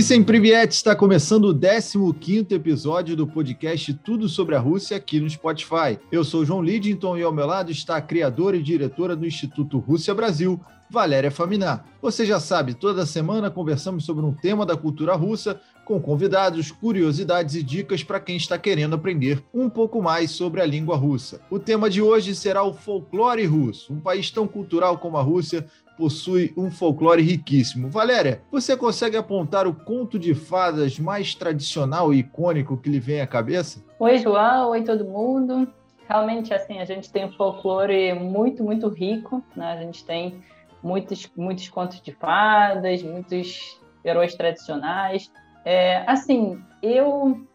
Vicem Priviet está começando o 15º episódio do podcast Tudo sobre a Rússia aqui no Spotify. Eu sou João Lidington e ao meu lado está a criadora e diretora do Instituto Rússia Brasil, Valéria Faminar. Você já sabe, toda semana conversamos sobre um tema da cultura russa com convidados, curiosidades e dicas para quem está querendo aprender um pouco mais sobre a língua russa. O tema de hoje será o folclore russo. Um país tão cultural como a Rússia possui um folclore riquíssimo. Valéria, você consegue apontar o conto de fadas mais tradicional e icônico que lhe vem à cabeça? Oi, João. Oi, todo mundo. Realmente, assim, a gente tem um folclore muito, muito rico, né? A gente tem muitos, muitos contos de fadas, muitos heróis tradicionais. É, assim, eu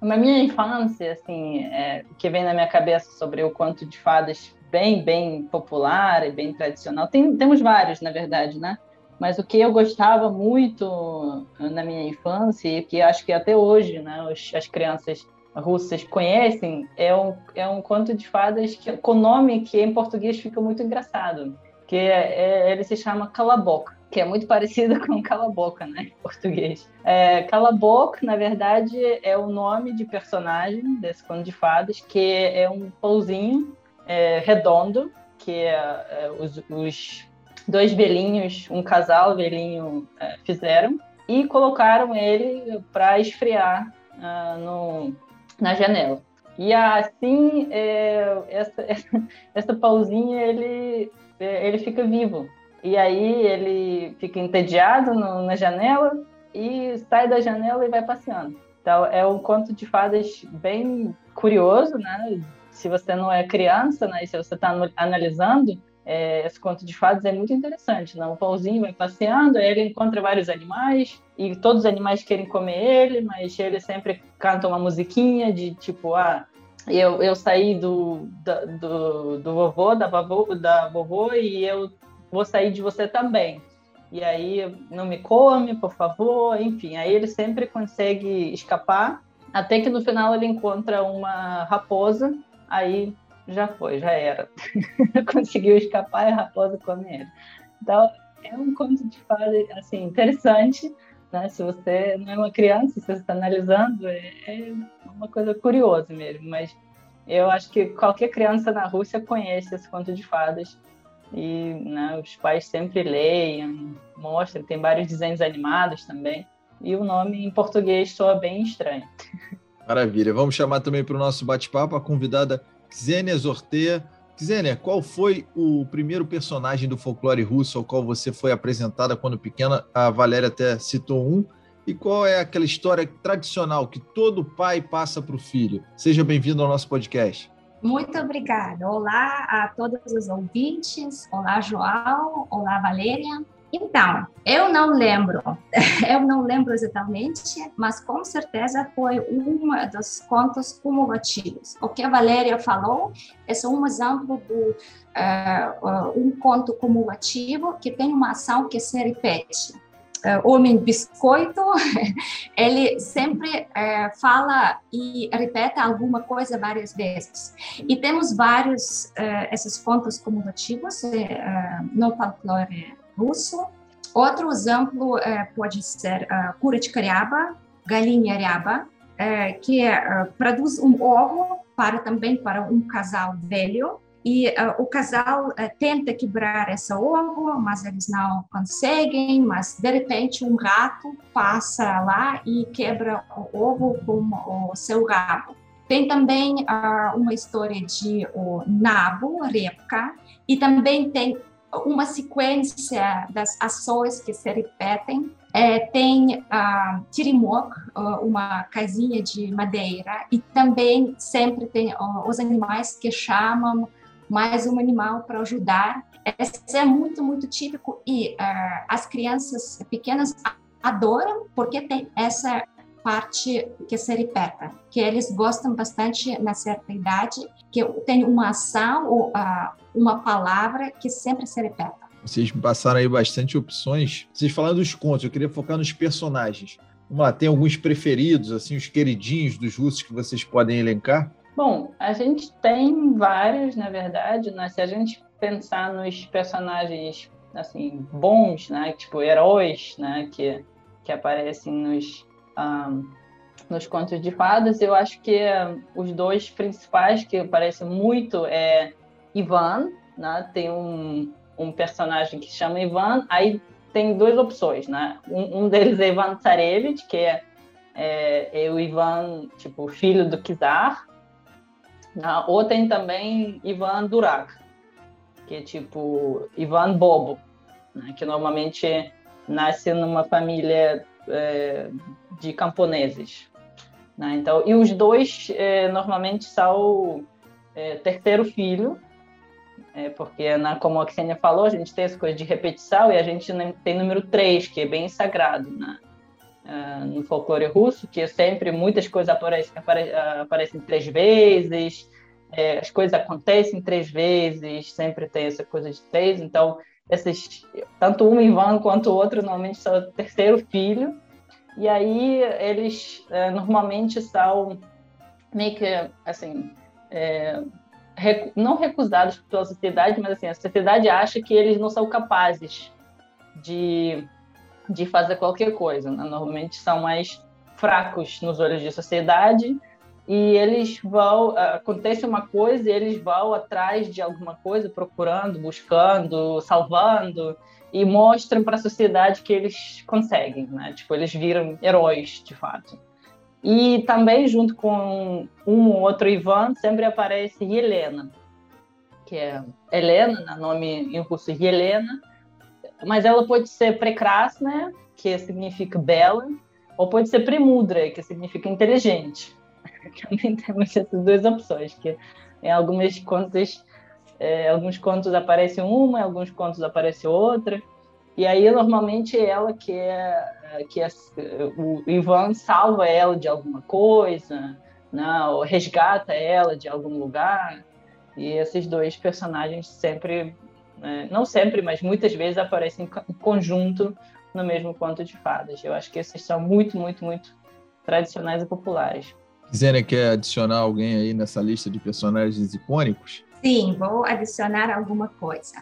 na minha infância, assim, é, que vem na minha cabeça sobre o conto de fadas bem, bem popular e bem tradicional. Tem, temos vários, na verdade, né? Mas o que eu gostava muito na minha infância e que acho que até hoje, né, as crianças russas conhecem é um, é um conto de fadas que, com nome que em português fica muito engraçado, que é, é, ele se chama Cala Boca, que é muito parecido com Cala Boca, né, em português. É, Cala Boca, na verdade, é o nome de personagem desse conto de fadas, que é um pauzinho é, redondo, que é, é, os, os, dois velhinhos, um casal velhinho, é, fizeram, e colocaram ele para esfriar ah, no, na janela. E assim, é, essa, essa, essa pauzinha, ele, ele fica vivo. E aí ele fica entediado no, na janela e sai da janela e vai passeando. Então é um conto de fadas bem curioso, né? Se você não é criança, né, e se você está analisando, é, esse conto de fadas é muito interessante. Né? O pauzinho vai passeando, aí ele encontra vários animais, e todos os animais querem comer ele, mas ele sempre canta uma musiquinha de tipo, ah, eu, eu saí do, da, do, do vovô, da vovô, da vovô, e eu vou sair de você também. E aí, não me come, por favor, enfim. Aí ele sempre consegue escapar, até que no final ele encontra uma raposa aí já foi, já era. Conseguiu escapar e a raposa come ele. Então, é um conto de fada assim, interessante, né? Se você não é uma criança, se você está analisando, é, é uma coisa curiosa mesmo, mas eu acho que qualquer criança na Rússia conhece esse conto de fadas e né, os pais sempre leem, mostram, tem vários desenhos animados também, e o nome em português soa bem estranho. Maravilha. Vamos chamar também para o nosso bate-papo a convidada Xênia Zortea. Xênia, qual foi o primeiro personagem do folclore russo ao qual você foi apresentada quando pequena? A Valéria até citou um. E qual é aquela história tradicional que todo pai passa para o filho? Seja bem-vindo ao nosso podcast. Muito obrigada. Olá a todos os ouvintes. Olá, João. Olá, Valéria. Então, eu não lembro, eu não lembro exatamente, mas com certeza foi um dos contos cumulativos. O que a Valéria falou é só um exemplo de uh, um conto cumulativo que tem uma ação que se repete. Uh, homem biscoito, ele sempre uh, fala e repete alguma coisa várias vezes. E temos vários uh, esses contos cumulativos no folclore russo. Outro exemplo é, pode ser a cura de cariaba, galinha riaba, é, que é, produz um ovo para também para um casal velho e uh, o casal uh, tenta quebrar esse ovo, mas eles não conseguem. Mas de repente um rato passa lá e quebra o ovo com o seu rabo. Tem também uh, uma história de o nabo, repka, e também tem uma sequência das ações que se repetem. É, tem a tirimok, uma casinha de madeira, e também sempre tem os animais que chamam mais um animal para ajudar. Esse é muito, muito típico e uh, as crianças pequenas adoram porque tem essa parte que se repete, que eles gostam bastante na certa idade, que tem uma ação ou uh, uma palavra que sempre se repete. Vocês passaram aí bastante opções. Vocês falaram dos contos, eu queria focar nos personagens. Vamos lá, tem alguns preferidos, assim, os queridinhos dos russos que vocês podem elencar? Bom, a gente tem vários, na verdade, né? Se a gente pensar nos personagens assim bons, né, tipo heróis, né, que que aparecem nos, nos contos de fadas. Eu acho que um, os dois principais que aparecem muito é Ivan, né? Tem um, um personagem que chama Ivan, aí tem duas opções, né? Um, um deles é Ivan Tsarevich, que é, é, é, o Ivan, tipo, filho do Kizar. Né? Ou tem também Ivan Durak, que é tipo Ivan Bobo, né? que normalmente nasce numa família é, de camponeses. Né? Então, e os dois é, normalmente são é, terceiro filho, é, porque, na, como a Ksenia falou, a gente tem essa coisa de repetição e a gente tem número 3, que é bem sagrado né? Uh, no folclore russo, que é sempre muitas coisas aparecem, apare, aparecem três vezes, é, as coisas acontecem três vezes, sempre tem essa coisa de três, então esses, tanto um Ivan quanto o outro normalmente são o terceiro filho, e aí eles é, normalmente são meio que assim é, não recusados pela sociedade, mas assim, a sociedade acha que eles não são capazes de, de fazer qualquer coisa. Né? Normalmente são mais fracos nos olhos da sociedade e eles vão acontece uma coisa e eles vão atrás de alguma coisa procurando buscando salvando e mostram para a sociedade que eles conseguem né? Tipo eles viram heróis de fato. E também, junto com um ou outro Ivan, sempre aparece Helena, que é Helena, né, nome em russo Helena, mas ela pode ser Prekrasna, que significa bela, ou pode ser Premudra, que significa inteligente. Também temos essas duas opções, que em algumas contas, é, alguns contos aparece uma, em alguns contos aparece outra. E aí, normalmente, ela que é, que é, o Ivan salva ela de alguma coisa, né? ou resgata ela de algum lugar. E esses dois personagens sempre, né? não sempre, mas muitas vezes aparecem em conjunto no mesmo conto de fadas. Eu acho que esses são muito, muito, muito tradicionais e populares. Zênia quer adicionar alguém aí nessa lista de personagens icônicos? Sim, vou adicionar alguma coisa.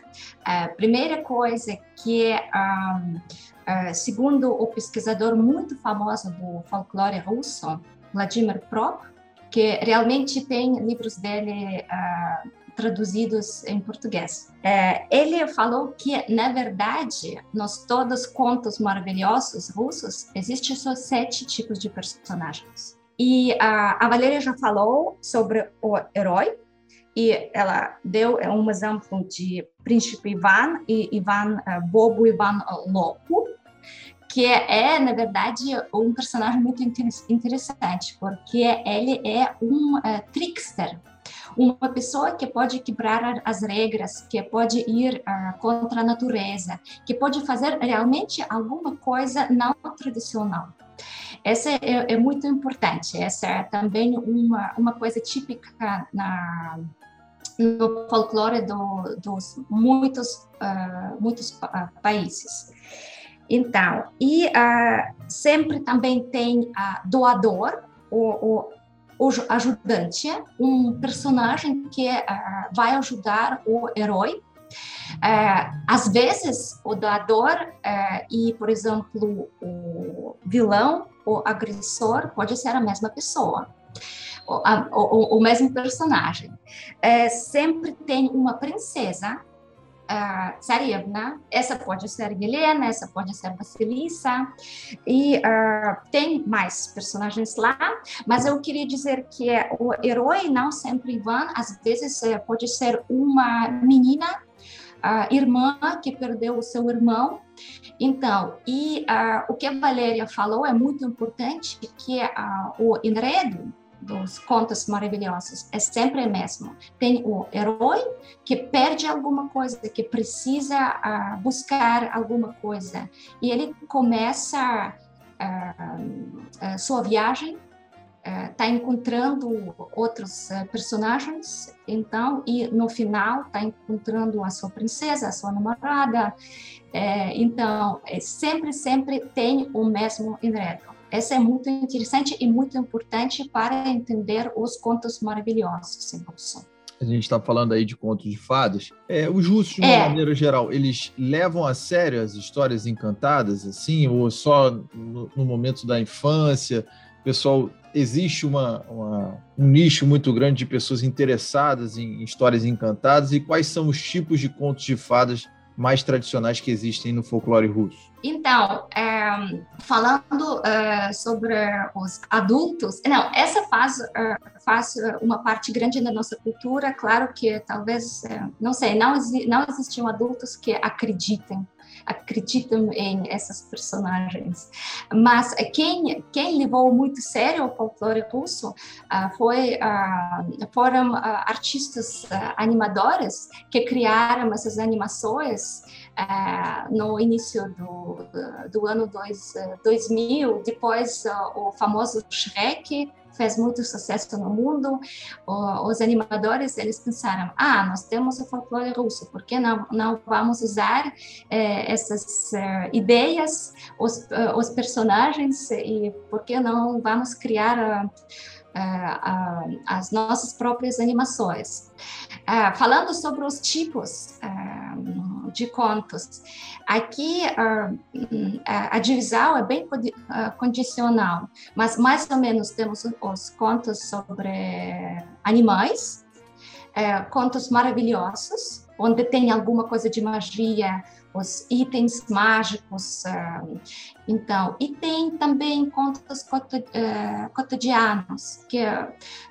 A primeira coisa que, um, segundo o pesquisador muito famoso do folclore russo, Vladimir Prop, que realmente tem livros dele uh, traduzidos em português. Uh, ele falou que, na verdade, nos todos contos maravilhosos russos, existem só sete tipos de personagens. E a Valéria já falou sobre o herói, e ela deu é um exemplo de Príncipe Ivan e Ivan uh, Bobo Ivan Louco, que é, na verdade, um personagem muito interessante, porque ele é um uh, trickster, uma pessoa que pode quebrar as regras, que pode ir uh, contra a natureza, que pode fazer realmente alguma coisa não tradicional. Essa é, é muito importante, essa é também uma, uma coisa típica na, no folclore do, dos muitos, uh, muitos uh, países. Então, e uh, sempre também tem a doador, o, o, o, ajudante, um personagem que vai ajudar o herói. às vezes, o doador e, por exemplo, o vilão, o agressor, pode ser a mesma pessoa o, a, o, o mesmo personagem. É, sempre tem uma princesa uh, Tsarevna, essa pode ser Helena, essa pode ser Vasilissa, e uh, tem mais personagens lá, mas eu queria dizer que o herói não sempre Ivan, às vezes é, pode ser uma menina, a irmã que perdeu o seu irmão. Então, e uh, o que a Valéria falou é muito importante, que o enredo dos contos maravilhosos é sempre o mesmo. Tem o herói que perde alguma coisa, que precisa buscar alguma coisa, e ele começa uh, uh, sua viagem, está encontrando outros personagens, então, e no final está encontrando a sua princesa, a sua namorada. É, então, é, sempre, sempre tem o mesmo enredo. Essa é muito interessante e muito importante para entender os contos maravilhosos em russo. a gente está falando aí de contos de fadas, é, os russos, de uma é. maneira geral, eles levam a sério as histórias encantadas, assim, ou só no, no momento da infância? Pessoal, existe uma, uma, um nicho muito grande de pessoas interessadas em histórias encantadas e quais são os tipos de contos de fadas mais tradicionais que existem no folclore russo? Então, é, falando é, sobre os adultos, não, essa faz, é, faz uma parte grande da nossa cultura. Claro que talvez, é, não sei, não, não existiam adultos que acreditem acreditam em essas personagens. Mas quem, quem levou muito sério o folclore russo uh, foi, uh, foram uh, artistas animadores que criaram essas animações no início do, do ano dois, 2000, depois o famoso Shrek, fez muito sucesso no mundo, os animadores eles pensaram, ah, nós temos o folclore russo, por que não, não vamos usar eh, essas ideias, os, os personagens e por que não vamos criar as nossas próprias animações. falando sobre os tipos de contos, aqui a divisão é bem condicional, mas mais ou menos temos os contos sobre animais, contos maravilhosos, onde tem alguma coisa de magia, os itens mágicos. Uh, então, e tem também contos uh, cotidianos que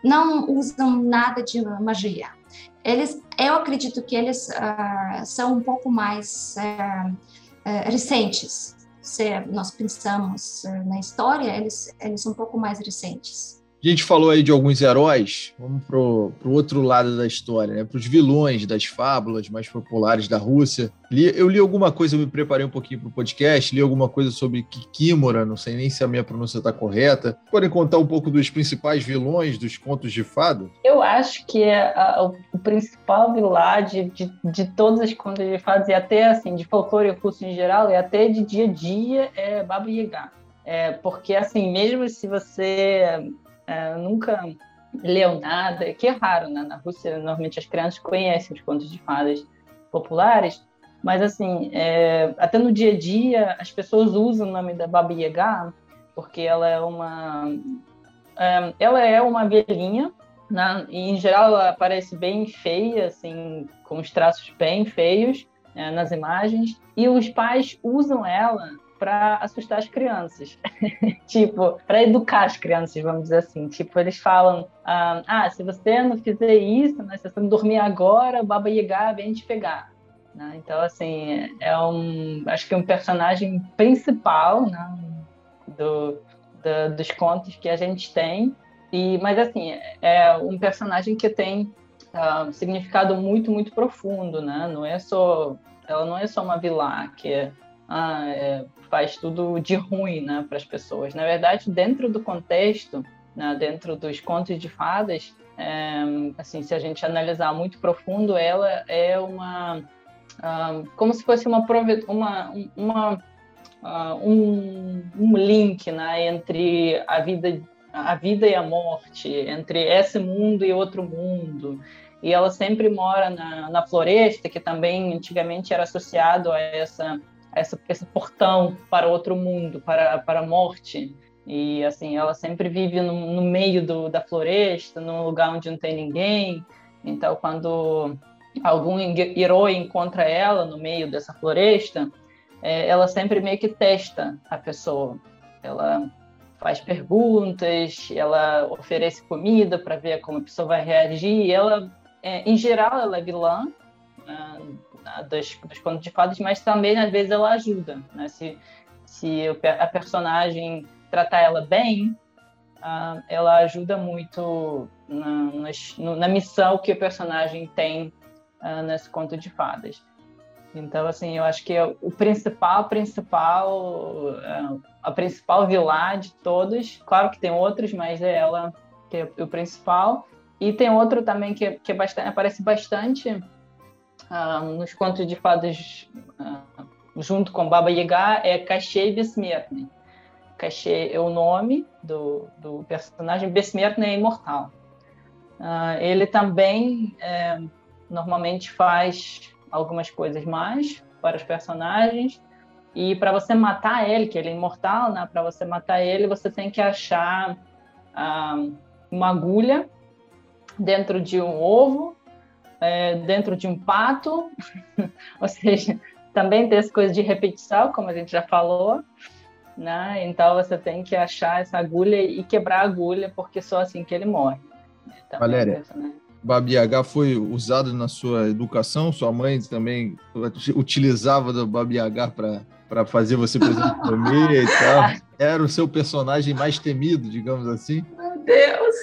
não usam nada de magia. Eles, eu acredito que eles uh, são um pouco mais recentes. Se nós pensamos na história, eles, eles são um pouco mais recentes. A gente falou aí de alguns heróis, vamos para o outro lado da história, né? para os vilões das fábulas mais populares da Rússia. Li, eu li alguma coisa, eu me preparei um pouquinho para o podcast, li alguma coisa sobre Kikimora, não sei nem se a minha pronúncia está correta. Podem contar um pouco dos principais vilões dos contos de fado? Eu acho que é a, o principal vilão de, de, de todos os contos de fadas, e até assim, de folclore russo em geral, e até de dia a dia, é Baba Yaga. É, porque, assim, mesmo se você é, nunca leu nada, que é raro, né? Na Rússia, normalmente as crianças conhecem os contos de fadas populares, mas assim, é, até no dia a dia as pessoas usam o nome da Baba Yaga porque ela é uma é, ela é uma velhinha, né? e em geral ela parece bem feia, assim, com os traços bem feios é, nas imagens, e os pais usam ela para assustar as crianças. tipo, para educar as crianças, vamos dizer assim. Tipo, eles falam: ah, ah, se você não fizer isso, né, se você não dormir agora, o Baba Yaga vem te pegar. Né? Então, assim, é um. Acho que é um personagem principal né, do, do, dos contos que a gente tem. E, mas, assim, é um personagem que tem uh, significado muito, muito profundo, né? Não é só. Ela não é só uma vilã que ah, é, faz tudo de ruim né, para as pessoas. Na verdade, dentro do contexto, né, dentro dos contos de fadas, é, assim, se a gente analisar muito profundo, ela é uma ah, como se fosse uma uma, uma uh, um, um, link né, entre a vida a vida e a morte, entre esse mundo e outro mundo. E ela sempre mora na, na floresta, que também antigamente era associado a essa essa, esse portão para outro mundo, para, para a morte. E assim, ela sempre vive no, no meio do, da floresta, num lugar onde não tem ninguém. Então, quando algum herói encontra ela no meio dessa floresta, é, ela sempre meio que testa a pessoa. Ela faz perguntas, ela oferece comida para ver como a pessoa vai reagir. Ela, é, em geral, ela é vilã, dos, contos de fadas, mas também às vezes ela ajuda, né? Se, se a personagem tratar ela bem, uh, ela ajuda muito na, na, missão que o personagem tem uh, nesse conto de fadas. Então, assim, eu acho que é o principal, principal, uh, a principal vilã de todos, claro que tem outros, mas é ela que é o principal. E tem outro também que, que é bastante, aparece bastante ah, nos contos de fadas, ah, junto com Baba Yaga, é Cachê Besmerne. Cachê é o nome do, do personagem, Besmerne é imortal. Uh, ele também é, normalmente faz algumas coisas mais para os personagens. E para você matar ele, que ele é imortal, né? Para você matar ele, você tem que achar uma agulha dentro de um ovo, é, dentro de um pato, ou seja, também tem essa coisa de repetição, como a gente já falou, né? Então você tem que achar essa agulha e quebrar a agulha, porque só assim que ele morre. Também Valéria, né? Babi H foi usado na sua educação? Sua mãe também utilizava do Babi H para fazer você, por exemplo, comer e tal? Era o seu personagem mais temido, digamos assim? Deus!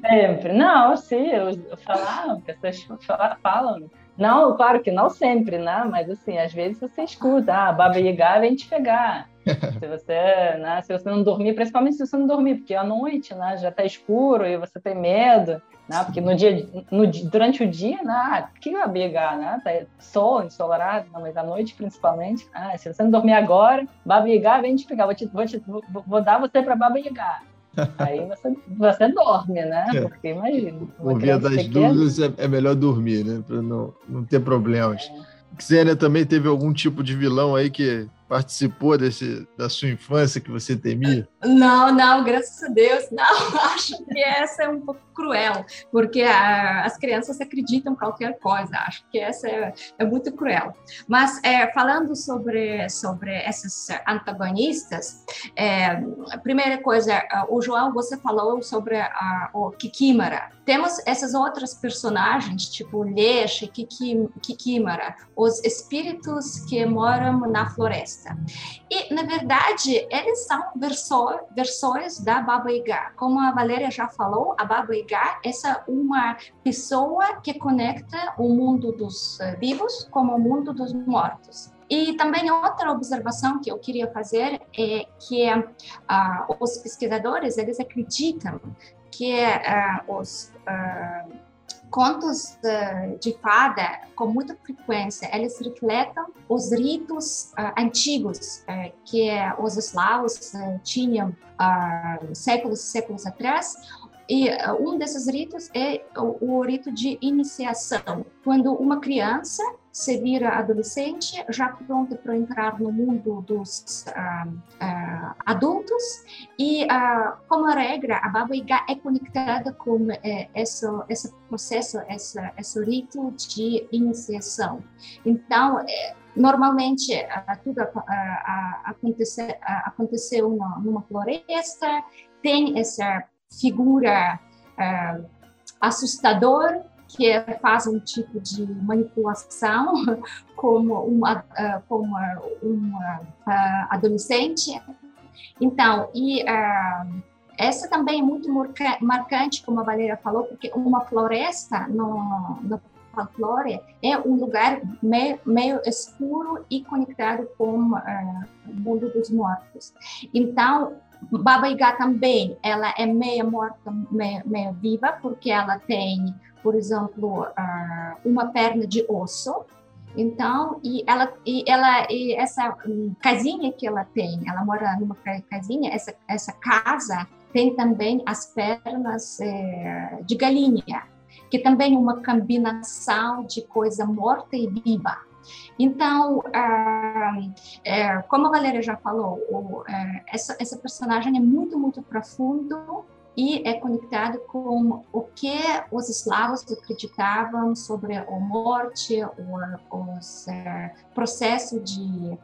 Sempre. Não, sim, eu, falava, pessoas falam. Não, claro que não sempre, né? Mas assim, às vezes você escuta, ah, Baba Yaga vem te pegar. se você, né, se você não dormir, principalmente se você não dormir, porque à noite, né, já está escuro e você tem medo, né? Porque no dia, no, durante o dia, né, ah, que Baba Yaga, né? Tá sol, ensolarado, não, mas à noite principalmente, ah, se você não dormir agora, Baba Yaga vem te pegar, vou, te, vou, te, vou, vou dar você para Baba Yaga. Aí você, você dorme, né? É. Porque imagina. Por via das dúvidas, é, é, melhor dormir, né? Para não, não ter problemas. É. Xênia também teve algum tipo de vilão aí que participou desse, da sua infância que você temia? Não, não, graças a Deus, não. Acho que essa é um pouco cruel, porque a, as crianças acreditam em qualquer coisa. Acho que essa é, é muito cruel. Mas é, falando sobre sobre esses antagonistas, é, a primeira coisa, o João você falou sobre a, o Kikimara. Temos essas outras personagens, tipo Leche, Kikimara, os espíritos que moram na floresta. E, na verdade, eles são versões, versões da Baba Yaga. Como a Valéria já falou, a Baba Yaga é uma pessoa que conecta o mundo dos eh, vivos com o mundo dos mortos. E também outra observação que eu queria fazer é que uh, os pesquisadores eles acreditam que uh, os uh, contos de, de fada, com muita frequência, eles refletem os ritos uh, antigos uh, que os eslavos uh, tinham séculos e séculos atrás, e um desses ritos é o, o, rito de iniciação, quando uma criança se vira adolescente, já pronta para entrar no mundo dos uh, uh, adultos. E, uh, como regra, a Baba Yaga é conectada com eh, esse, esse processo, esse, esse rito de iniciação. Então, eh, normalmente tudo acontece, aconteceu numa floresta, tem essa figura assustadora que faz um tipo de manipulação como uma, uh, como uma uh, adolescente. Então, e uh, essa também é muito marcante, como a Valéria falou, porque uma floresta no, no folclore é um lugar meio, meio escuro e conectado com o mundo dos mortos. Então, Baba Yaga também, ela é meia morta, meia, meia viva, porque ela tem por exemplo, uma perna de osso. Então, e ela, e ela, e essa casinha que ela tem, ela mora numa casinha, essa, essa casa tem também as pernas é, de galinha, que também é uma combinação de coisa morta e viva. Então, é, como a Valéria já falou, o, é, essa, essa personagem é muito, muito profundo e é conectado com o que os eslavos acreditavam sobre a morte, o os, uh, processo de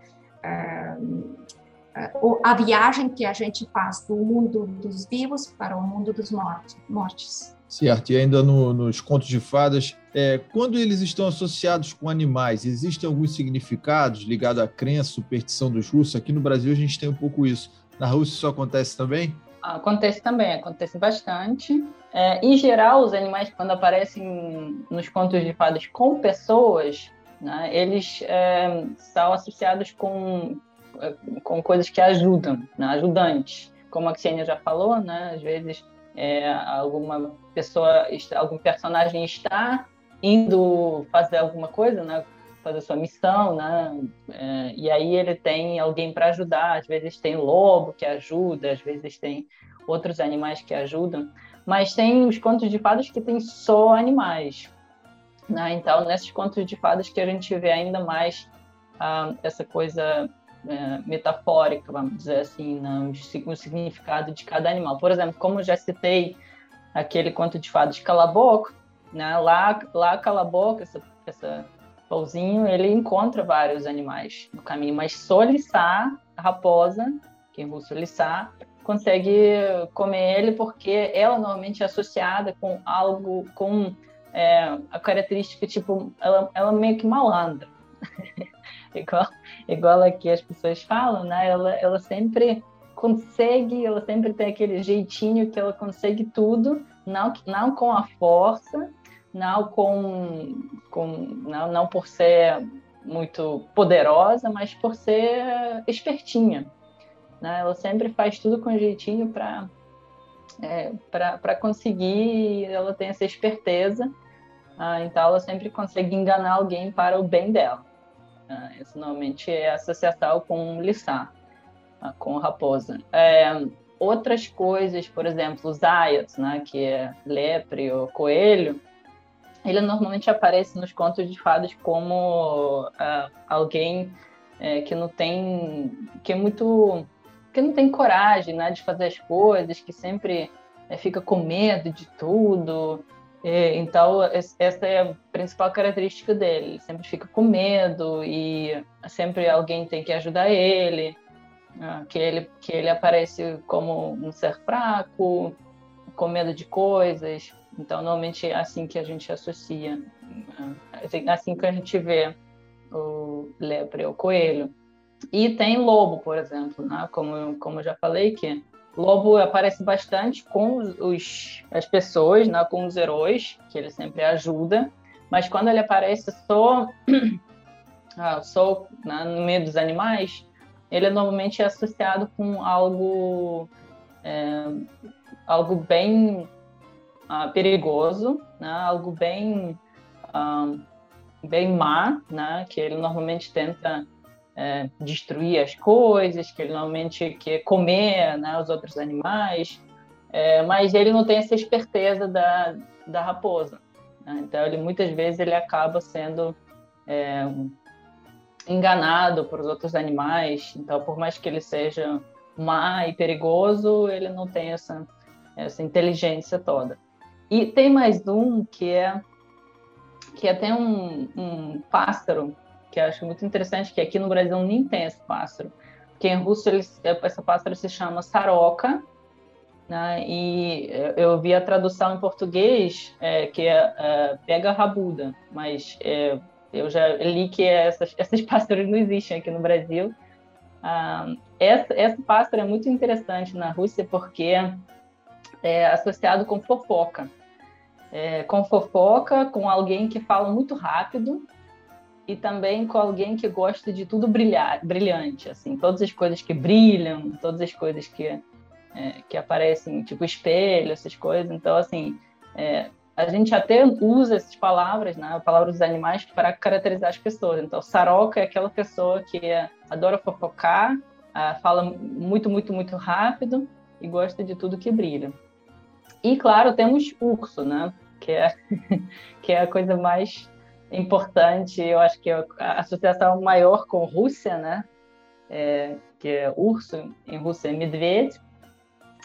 a viagem que a gente faz do mundo dos vivos para o mundo dos mortos. Certo, e ainda no, nos contos de fadas, é, quando eles estão associados com animais, existem alguns significados ligados à crença, superstição dos russos? Aqui no Brasil a gente tem um pouco isso. Na Rússia isso acontece também? Acontece também, acontece bastante. É, em geral, os animais, quando aparecem nos contos de fadas com pessoas, né, eles é, são associados com, é, com coisas que ajudam, né, ajudantes. Como a Xenia já falou, né, às vezes é, alguma pessoa, algum personagem está indo fazer alguma coisa, né, fazer sua missão, né? É, e aí ele tem alguém para ajudar. Às vezes tem lobo que ajuda, às vezes tem outros animais que ajudam. Mas tem os contos de fadas que tem só animais. Né? Então, nesses contos de fadas que a gente vê ainda mais uh, essa coisa uh, metafórica, vamos dizer assim, né? o, o, significado de cada animal. Por exemplo, como já citei aquele conto de fadas Calabouco, né? lá, lá Calabouco, essa, essa pauzinho, ele encontra vários animais no caminho, mas só a raposa, que em russo Lissá, consegue comer ele porque ela normalmente é associada com algo, com é, a característica, tipo, ela, ela meio que malandra. igual, igual aqui as pessoas falam, né? Ela, ela sempre consegue, ela sempre tem aquele jeitinho que ela consegue tudo, não, não com a força, não com, com não, não por ser muito poderosa, mas por ser espertinha. Né? Ela sempre faz tudo com jeitinho para é, para conseguir, ela tem essa esperteza, ah, então ela sempre consegue enganar alguém para o bem dela. Ah, isso normalmente é associação com liçá, ah, com raposa. É, outras coisas, por exemplo, os ayats, né, que é lepre ou coelho, ele normalmente aparece nos contos de fadas como uh, alguém é, que não tem, que é muito porque não tem coragem né, de fazer as coisas, que sempre é, fica com medo de tudo. E, então, essa é a principal característica dele. Ele sempre fica com medo e sempre alguém tem que ajudar ele. Né, que ele, que ele aparece como um ser fraco, com medo de coisas. Então, normalmente é assim que a gente associa, né, assim que a gente vê o lepre, o coelho. E tem lobo, por exemplo, né? como, como eu já falei, que lobo aparece bastante com os, as pessoas, né? com os heróis, que ele sempre ajuda, mas quando ele aparece só, ah, só né? no meio dos animais, ele normalmente é associado com algo, é, algo bem ah, perigoso, né? algo bem, ah, bem má, né? que ele normalmente tenta é, destruir as coisas, que ele normalmente quer comer né, os outros animais, é, mas ele não tem essa esperteza da, da raposa. Né? Então, ele muitas vezes ele acaba sendo é, enganado por os outros animais. Então, por mais que ele seja má e perigoso, ele não tem essa, essa inteligência toda. E tem mais um que é que é até um, um pássaro que eu acho muito interessante, que aqui no Brasil nem tem esse pássaro. Porque em russo ele, essa pássaro se chama saroca, né? e eu vi a tradução em português, é, que é, é pega rabuda, mas é, eu já li que essas, essas pássaros não existem aqui no Brasil. Ah, essa, essa pássaro é muito interessante na Rússia porque é associado com fofoca. É, com fofoca, com alguém que fala muito rápido, e também com alguém que gosta de tudo brilhar, brilhante, assim, todas as coisas que brilham, todas as coisas que, é, que aparecem, tipo espelho, essas coisas. Então, assim, é, a gente até usa essas palavras, né, palavras dos animais, para caracterizar as pessoas. Então, saroca é aquela pessoa que adora fofocar, fala muito, muito, muito rápido e gosta de tudo que brilha. E, claro, temos urso, né, que é, que é a coisa mais importante, eu acho que a associação maior com Rússia, né? É, que é urso, em russo é medved,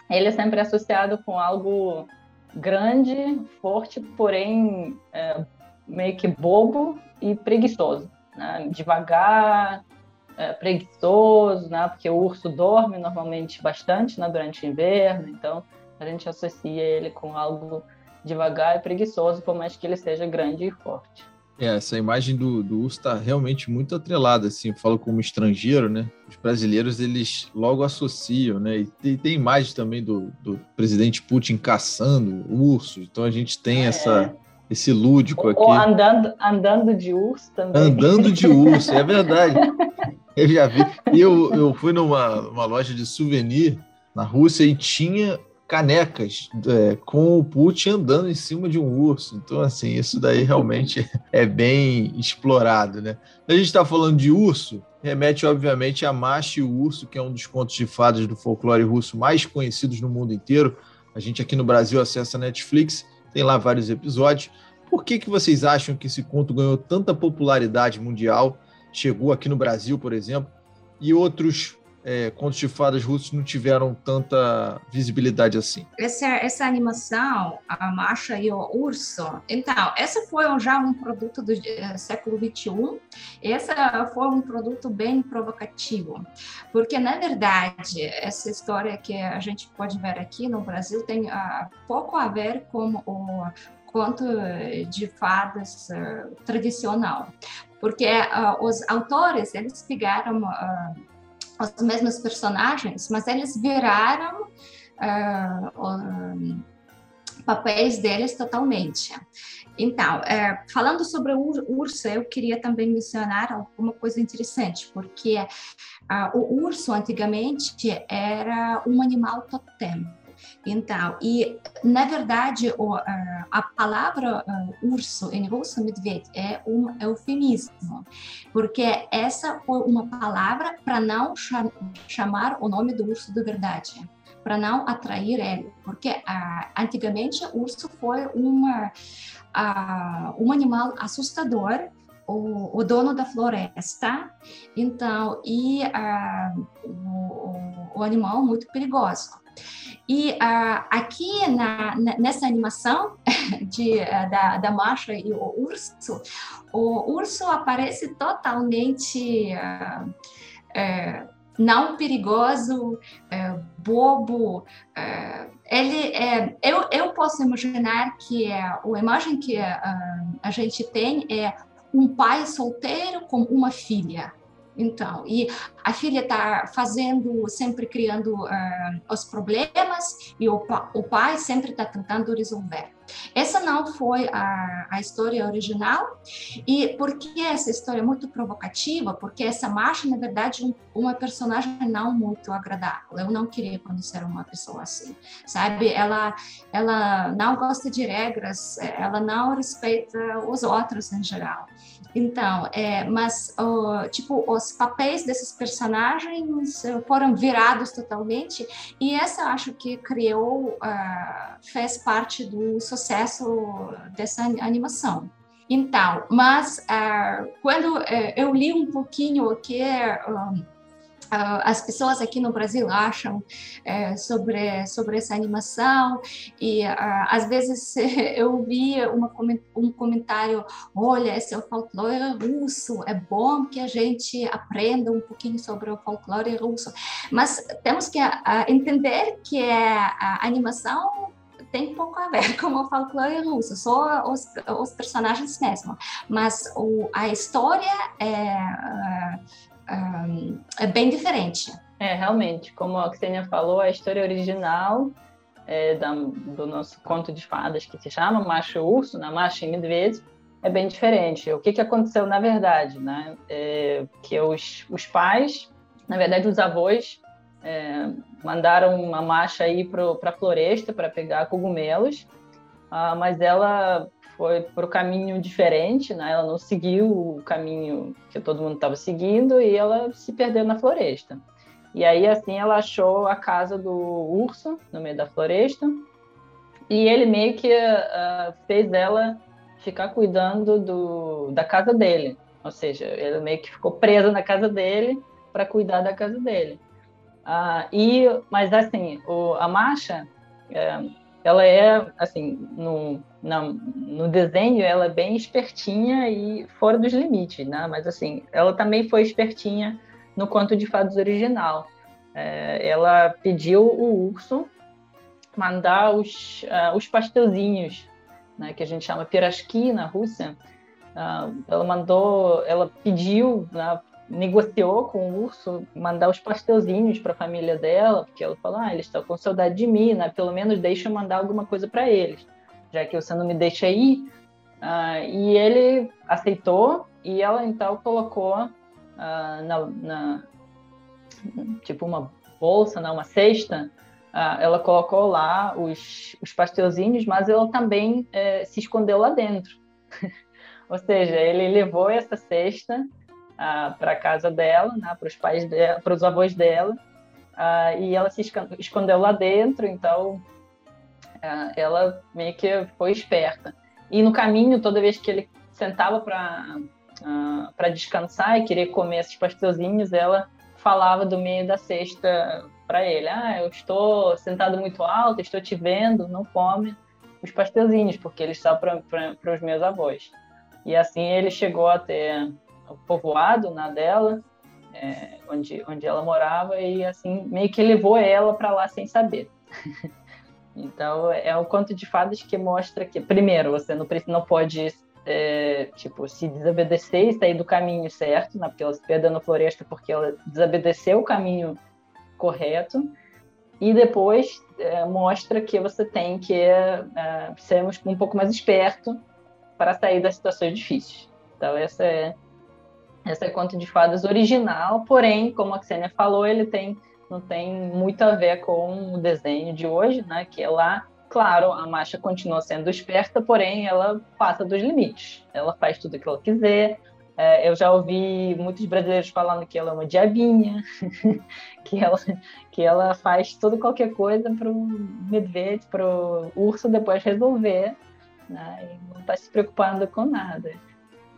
ele é sempre associado com algo grande, forte, porém é, meio que bobo e preguiçoso, né? devagar, é, preguiçoso, né? porque o urso dorme normalmente bastante né? durante o inverno, então a gente associa ele com algo devagar e preguiçoso, por mais que ele seja grande e forte. É, essa imagem do, do urso está realmente muito atrelada, assim, eu falo como estrangeiro, né? Os brasileiros, eles logo associam, né? E tem, tem imagem também do, do presidente Putin caçando ursos, então a gente tem é. essa, esse lúdico aqui. Ou andando, andando de urso também. Andando de urso, é verdade. Eu já vi. E eu, eu fui numa, numa loja de souvenir na Rússia e tinha canecas é, com o Putin andando em cima de um urso. Então, assim, isso daí realmente é bem explorado, né? A gente está falando de urso, remete, obviamente, a Macho e o Urso, que é um dos contos de fadas do folclore russo mais conhecidos no mundo inteiro. A gente aqui no Brasil acessa a Netflix, tem lá vários episódios. Por que, que vocês acham que esse conto ganhou tanta popularidade mundial? Chegou aqui no Brasil, por exemplo, e outros é, contos de fadas russos não tiveram tanta visibilidade assim? Essa, essa animação, a Marcha e o Urso, então, essa foi já um produto do uh, século XXI, essa foi um produto bem provocativo, porque, na verdade, essa história que a gente pode ver aqui no Brasil tem uh, pouco a ver com o conto de fadas uh, tradicional, porque os autores, eles pegaram os mesmos personagens, mas eles viraram uh, papéis deles totalmente. Então, uh, falando sobre o urso, eu queria também mencionar alguma coisa interessante, porque uh, o urso antigamente era um animal totem. Então, e na verdade o, a palavra urso em russo, medved, é um eufemismo, porque essa foi uma palavra para não chamar o nome do urso de verdade para não atrair ele, porque antigamente o urso foi uma, um animal assustador, o, o, dono da floresta, então, e o, o, animal muito perigoso. E uh, aqui na, nessa animação de, uh, da, da marcha e o urso, o urso aparece totalmente uh, não perigoso, bobo. ele é, eu, eu posso imaginar que é, a imagem que a gente tem é um pai solteiro com uma filha. Então, e a filha está fazendo, sempre criando uh, os problemas e o, o pai sempre está tentando resolver. Essa não foi a, a história original. E por que essa história é muito provocativa? Porque essa marcha, na verdade, um, uma personagem não muito agradável. Eu não queria conhecer uma pessoa assim, sabe? Ela, ela não gosta de regras, ela não respeita os outros em geral. Então, é, mas uh, tipo os papéis desses personagens foram virados totalmente e essa acho que criou uh, fez parte do sucesso dessa animação. Então, mas uh, quando uh, eu li um pouquinho o que Uh, as pessoas aqui no Brasil acham uh, sobre sobre essa animação e às vezes eu vi uma, um comentário olha esse é o folclore russo é bom que a gente aprenda um pouquinho sobre o folclore russo mas temos que entender que a animação tem pouco a ver com o folclore russo, só os, os personagens mesmo. Mas o, a história é, um, é bem diferente. É, realmente, como a Ksenia falou, a história original é, da, do nosso conto de fadas, que se chama Macho Urso, na Macho e Medved, é bem diferente. O que, que aconteceu na verdade, né? É, que os, os pais, na verdade os avós, é, mandaram uma marcha aí para a floresta para pegar cogumelos, ah, mas ela foi para o caminho diferente, né? Ela não seguiu o caminho que todo mundo estava seguindo e ela se perdeu na floresta. E aí assim ela achou a casa do urso no meio da floresta e ele meio que uh, fez ela ficar cuidando do, da casa dele, ou seja, ele meio que ficou preso na casa dele para cuidar da casa dele. Uh, e mas assim o, a Masha é, ela é, assim, no, na, no desenho, ela é bem espertinha e fora dos limites, né? Mas, assim, ela também foi espertinha no conto de fados original. É, ela pediu o urso mandar os, uh, os pastelzinhos, né, que a gente chama pirasqui na Rússia. Uh, ela mandou, ela pediu né, negociou com o urso mandar os pastelzinhos para a família dela, porque ela falou: ah, eles estão com saudade de mim, né? Pelo menos deixa eu mandar alguma coisa para eles, já que você não me deixa ir. Uh, e ele aceitou e ela então colocou uh, na, na, tipo uma bolsa, não, uma cesta. Uh, ela colocou lá os, os pastelzinhos, mas ela também eh, se escondeu lá dentro. Ou seja, ele levou essa cesta para a casa dela, né, para os pais para os avós dela, uh, e ela se escondeu lá dentro. Então, é, ela meio que foi esperta. E no caminho, toda vez que ele sentava para uh, para descansar e querer comer esses pastelzinhos, ela falava do meio da cesta para ele: Ah, eu estou sentado muito alto, estou te vendo, não come os pastelzinhos, porque eles são para os meus avós. E assim ele chegou até povoado na dela, é, onde, onde ela morava, e assim meio que levou ela para lá sem saber. então é um conto de fadas que mostra que, primeiro, você não, não pode é, tipo, se desobedecer e sair do caminho certo, né? porque ela se perdeu na floresta porque ela desobedeceu o caminho correto, e depois é, mostra que você tem que é, ser um pouco mais esperto para sair das situações difíceis. Então, essa é, essa é conto de fadas original, porém, como a Xenia falou, ele tem, não tem muito a ver com o desenho de hoje, né? que é lá Claro, a Masha continua sendo esperta, porém ela passa dos limites. Ela faz tudo o que ela quiser. É, eu já ouvi muitos brasileiros falando que ela é uma diabinha, que, ela, que ela faz tudo qualquer coisa para o medved, para o urso depois resolver, né? e não está se preocupando com nada.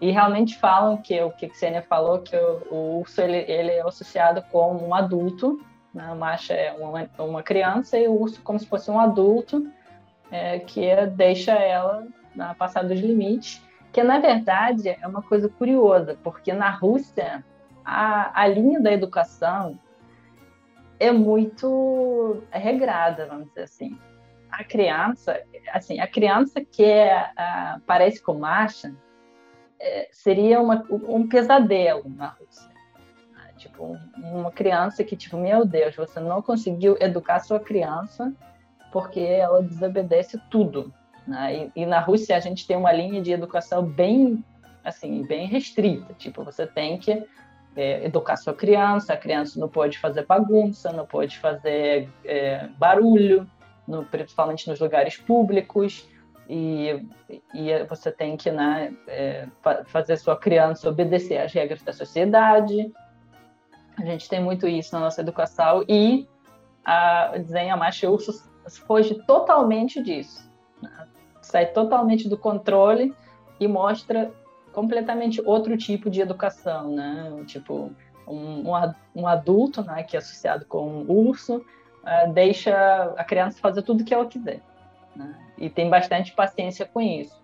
E realmente falam que o que Xenia falou, que o, o urso ele, ele é associado com um adulto, né? Masha é uma, uma criança e o urso como se fosse um adulto, é, que deixa ela na, passar dos limites, que na verdade é uma coisa curiosa, porque na Rússia a, a linha da educação é muito regrada, vamos dizer assim. A criança, assim, a criança que é, a, parece com marcha é, seria uma, um pesadelo na Rússia. Tipo, uma criança que, tipo, meu Deus, você não conseguiu educar sua criança porque ela desobedece tudo. Né? E, e, na Rússia a gente tem uma linha de educação bem, assim, bem restrita. Tipo, você tem que é, educar sua criança, a criança não pode fazer bagunça, não pode fazer é, barulho, no, principalmente nos lugares públicos. E, e você tem que né, é, fazer sua criança obedecer às regras da sociedade. A gente tem muito isso na nossa educação e a desenha macho urso foge totalmente disso. Né? Sai totalmente do controle e mostra completamente outro tipo de educação, né? Tipo, um, um adulto, né, que é associado com um urso, uh, deixa a criança fazer tudo o que ela quiser. Né? E tem bastante paciência com isso.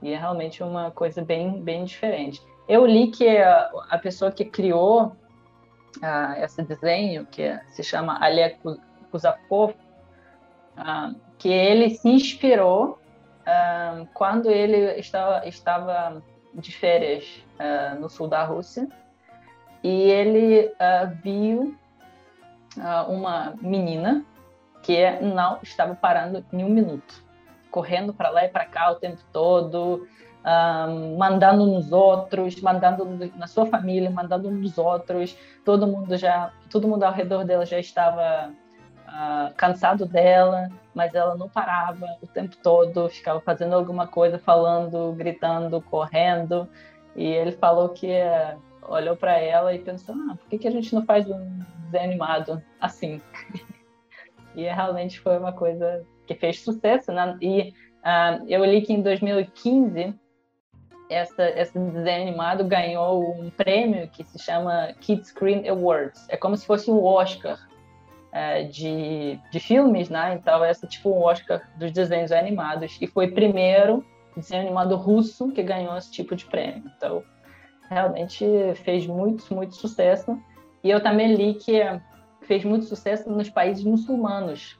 E é realmente uma coisa bem, bem diferente. Eu li que a, a pessoa que criou esse desenho, que se chama Alia Kuzakov, que ele se inspirou quando ele estava, estava de férias no sul da Rússia e ele viu uma menina que não estava parando em um minuto, correndo para lá e para cá o tempo todo, mandando nos outros, mandando na sua família, mandando nos outros. Todo mundo já, todo mundo ao redor dela já estava uh, cansado dela, mas ela não parava o tempo todo, ficava fazendo alguma coisa, falando, gritando, correndo. E ele falou que uh, olhou para ela e pensou: ah, por que, que a gente não faz um desenho animado assim? e realmente foi uma coisa que fez sucesso. Né? E uh, eu li que em 2015 essa, esse desenho animado ganhou um prêmio que se chama Kids Screen Awards. É como se fosse um Oscar é, de, de filmes, né? Então, essa é tipo um Oscar dos desenhos animados. E foi primeiro desenho animado russo que ganhou esse tipo de prêmio. Então, realmente fez muito, muito sucesso. E eu também li que fez muito sucesso nos países muçulmanos.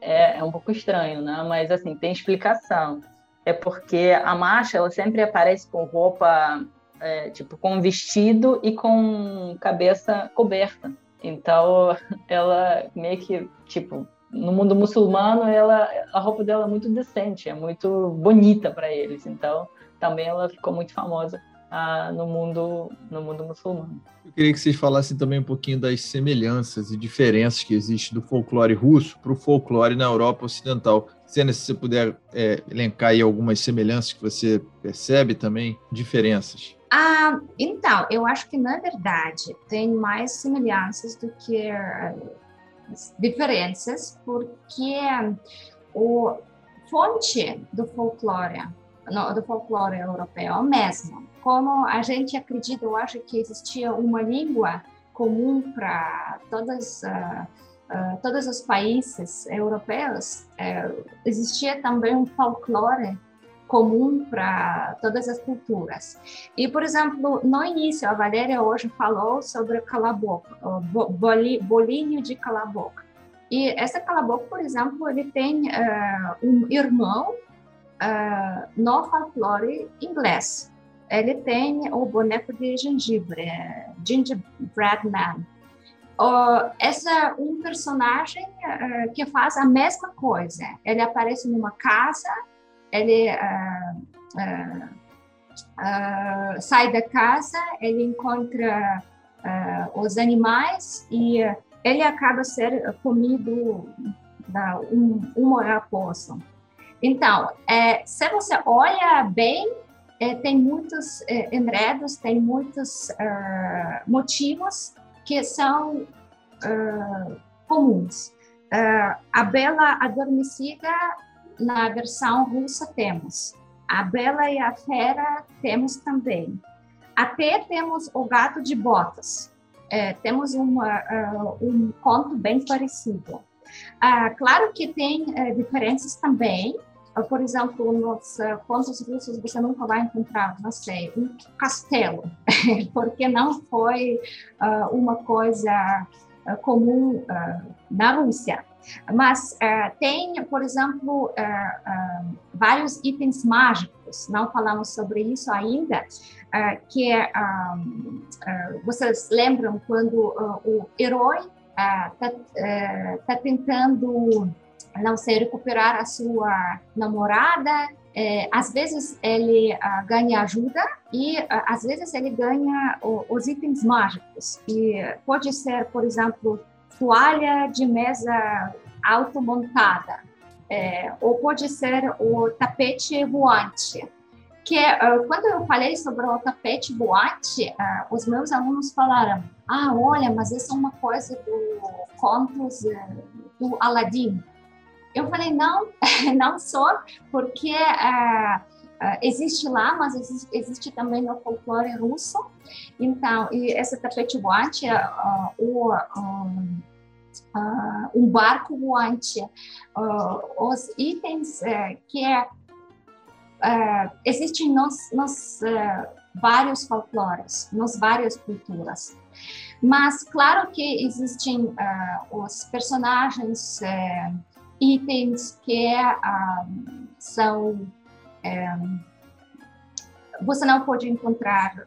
É, é um pouco estranho, né? Mas, assim, tem explicação. É porque a marcha, ela sempre aparece com roupa, é, tipo, com vestido e com cabeça coberta. Então, ela meio que, tipo, no mundo muçulmano, ela, a roupa dela é muito decente, é muito bonita para eles. Então, também ela ficou muito famosa ah, no mundo no mundo muçulmano. Eu queria que vocês falassem também um pouquinho das semelhanças e diferenças que existem do folclore russo para o folclore na Europa Ocidental. Sena, se você puder é, elencar aí algumas semelhanças que você percebe também, diferenças. Ah, então, eu acho que na verdade tem mais semelhanças do que uh, diferenças, porque o, fonte do folclore, no, do folclore europeu mesmo. Como a gente acredita, eu acho que existia uma língua comum para todas uh, uh, todos os países europeus, uh, existia também um folclore comum para todas as culturas. E, por exemplo, no início, a Valéria hoje falou sobre calaboco, bolinho de calaboco. E essa calaboco, por exemplo, ele tem uh, um irmão uh, no folclore inglês. Ele tem o boneco de gengibre, Gingerbread Man. Uh, essa é um personagem uh, que faz a mesma coisa. Ele aparece numa casa, ele uh, sai da casa, ele encontra os animais e ele acaba ser comido da um, uma hora após. Então, é, se você olha bem, é, tem muitos é, enredos, tem muitos motivos que são uh, comuns. Uh, a Bela Adormecida, na versão russa, temos. A Bela e a Fera, temos também. Até temos o Gato de Botas. É, temos uma, uh, um conto bem parecido. Uh, claro que tem uh, diferenças também, por exemplo, nos uh, contos russos você nunca vai encontrar, não sei, um castelo, porque não foi uh, uma coisa uh, comum na Rússia. Mas tem, por exemplo, vários itens mágicos, não falamos sobre isso ainda, que vocês lembram quando o herói está tá tentando não sei, recuperar a sua namorada. É, às vezes ele uh, ganha ajuda e uh, às vezes ele ganha o, os itens mágicos. E pode ser, por exemplo, toalha de mesa automontada, é, ou pode ser o tapete voante. Que uh, quando eu falei sobre o tapete voante, os meus alunos falaram: Ah, olha, mas isso é uma coisa do contos eh, do Aladim. Eu falei, não, não só, porque uh, uh, existe lá, mas existe, existe, também no folclore russo. Então, e essa tapete voante, uh, o, um, um barco voante, os itens que é, existem nos, nos vários folclores, nas várias culturas. Mas, claro que existem os personagens itens que um, são um, você não pode encontrar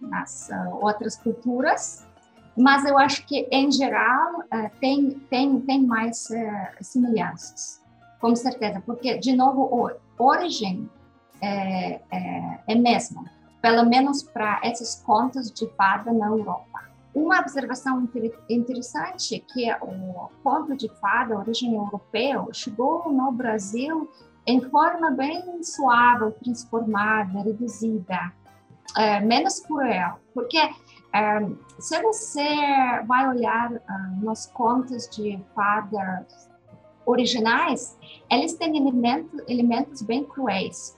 nas uh, outras culturas, mas eu acho que em geral uh, tem tem tem mais uh, semelhanças, com certeza, porque de novo a origem é, é, é mesma, pelo menos para esses contos de fada na Europa. Uma observação interessante é que o conto de fada, origem europeu, chegou no Brasil em forma bem suave, transformada, reduzida, é, menos cruel, porque é, se você vai olhar uh, nos contos de fadas originais, eles têm elementos, elementos bem cruéis.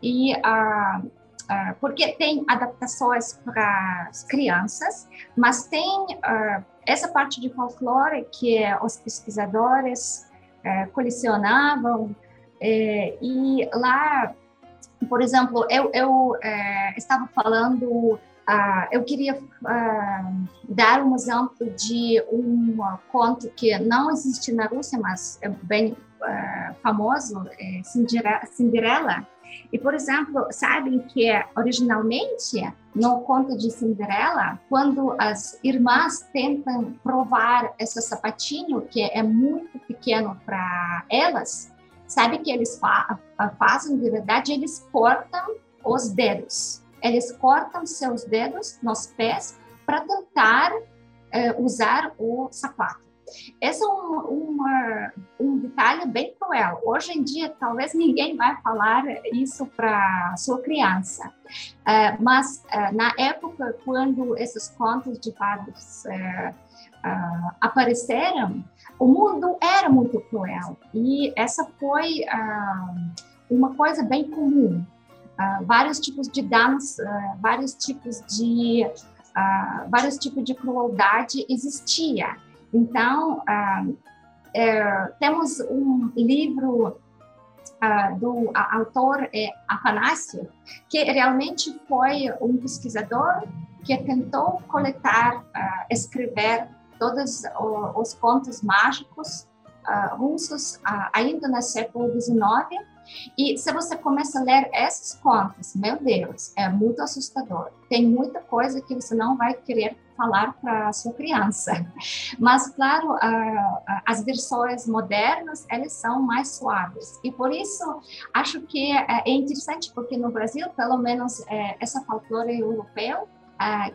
E uh, uh, porque tem adaptações para as crianças, mas tem uh, essa parte de folclore que os pesquisadores uh, colecionavam eh, e lá, por exemplo, eu, eu eh, estava falando Uh, eu queria uh, dar um exemplo de um conto que não existe na Rússia, mas é bem famoso, é Cinderela. E, por exemplo, sabem que originalmente no conto de Cinderela, quando as irmãs tentam provar esse sapatinho que é muito pequeno para elas, sabe que eles fa fazem de verdade? Eles cortam os dedos. Eles cortam seus dedos nos pés para tentar uh, usar o sapato. Esse é um, uma, um detalhe bem cruel. Hoje em dia, talvez ninguém vai falar isso para sua criança, uh, mas uh, na época quando esses contos de fadas uh, apareceram, o mundo era muito cruel e essa foi uma coisa bem comum. vários tipos de danos, vários tipos de vários tipos de crueldade existia. Então, é, temos um livro do autor é, Afanásio, que realmente foi um pesquisador que tentou coletar, escrever todos os contos mágicos russos ainda no século XIX e se você começa a ler essas contas, meu Deus, é muito assustador. Tem muita coisa que você não vai querer falar para sua criança. Mas, claro, as versões modernas, elas são mais suaves. E por isso, acho que é, é interessante, porque no Brasil, pelo menos, é, essa folclore europeu,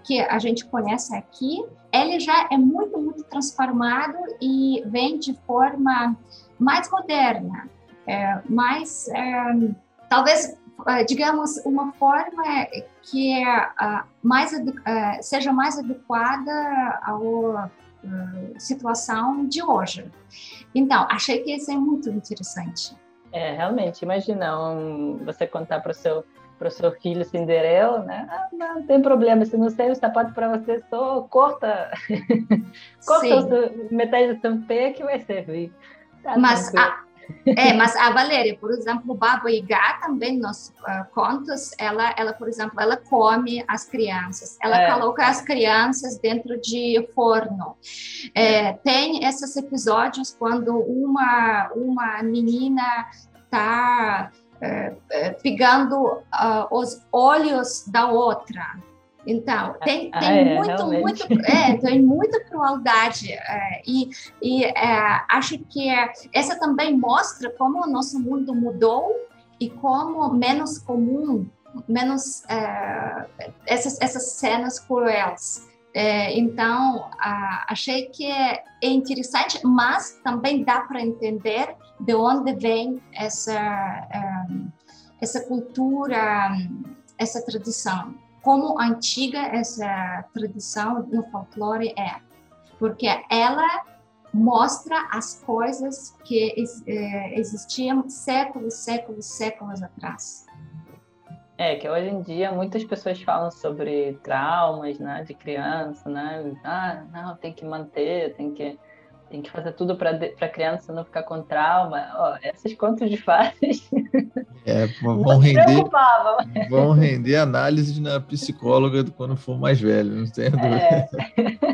que a gente conhece aqui, ele já é muito, muito transformado e vem de forma mais moderna é, mas é, talvez digamos uma forma que é mais é, seja mais adequada à é, situação de hoje. Então achei que isso é muito interessante. É realmente imagina um, você contar para o seu para o seu filho Cinderela, né? Ah, não tem problema, se não sei o sapato para você, só corta, corta metade do seu pé que vai servir. Tá Mas a, é, mas a Valéria, por exemplo, Baba Yaga também nos uh, contos, ela, ela, por exemplo, ela come as crianças, ela é. coloca as crianças dentro de forno. É, tem esses episódios quando uma, uma menina está é, é, pegando uh, os olhos da outra. Então, tem, ah, tem é, muito, muito, é, tem muita crueldade. É, e e é, acho que essa também mostra como o nosso mundo mudou e como menos comum, menos é, essas, essas cenas cruéis. É, então, achei que é interessante, mas também dá para entender de onde vem essa, é, essa cultura, essa tradição como antiga essa tradição no folclore é, porque ela mostra as coisas que eh, existiam séculos, séculos, séculos atrás. É, que hoje em dia muitas pessoas falam sobre traumas, né, de criança, né? Ah, não, tem que manter, tem que tem que fazer tudo para a criança não ficar com trauma. Esses contos de fadas. É, vão render, vão render análise na psicóloga quando for mais velho, não tem dúvida. É.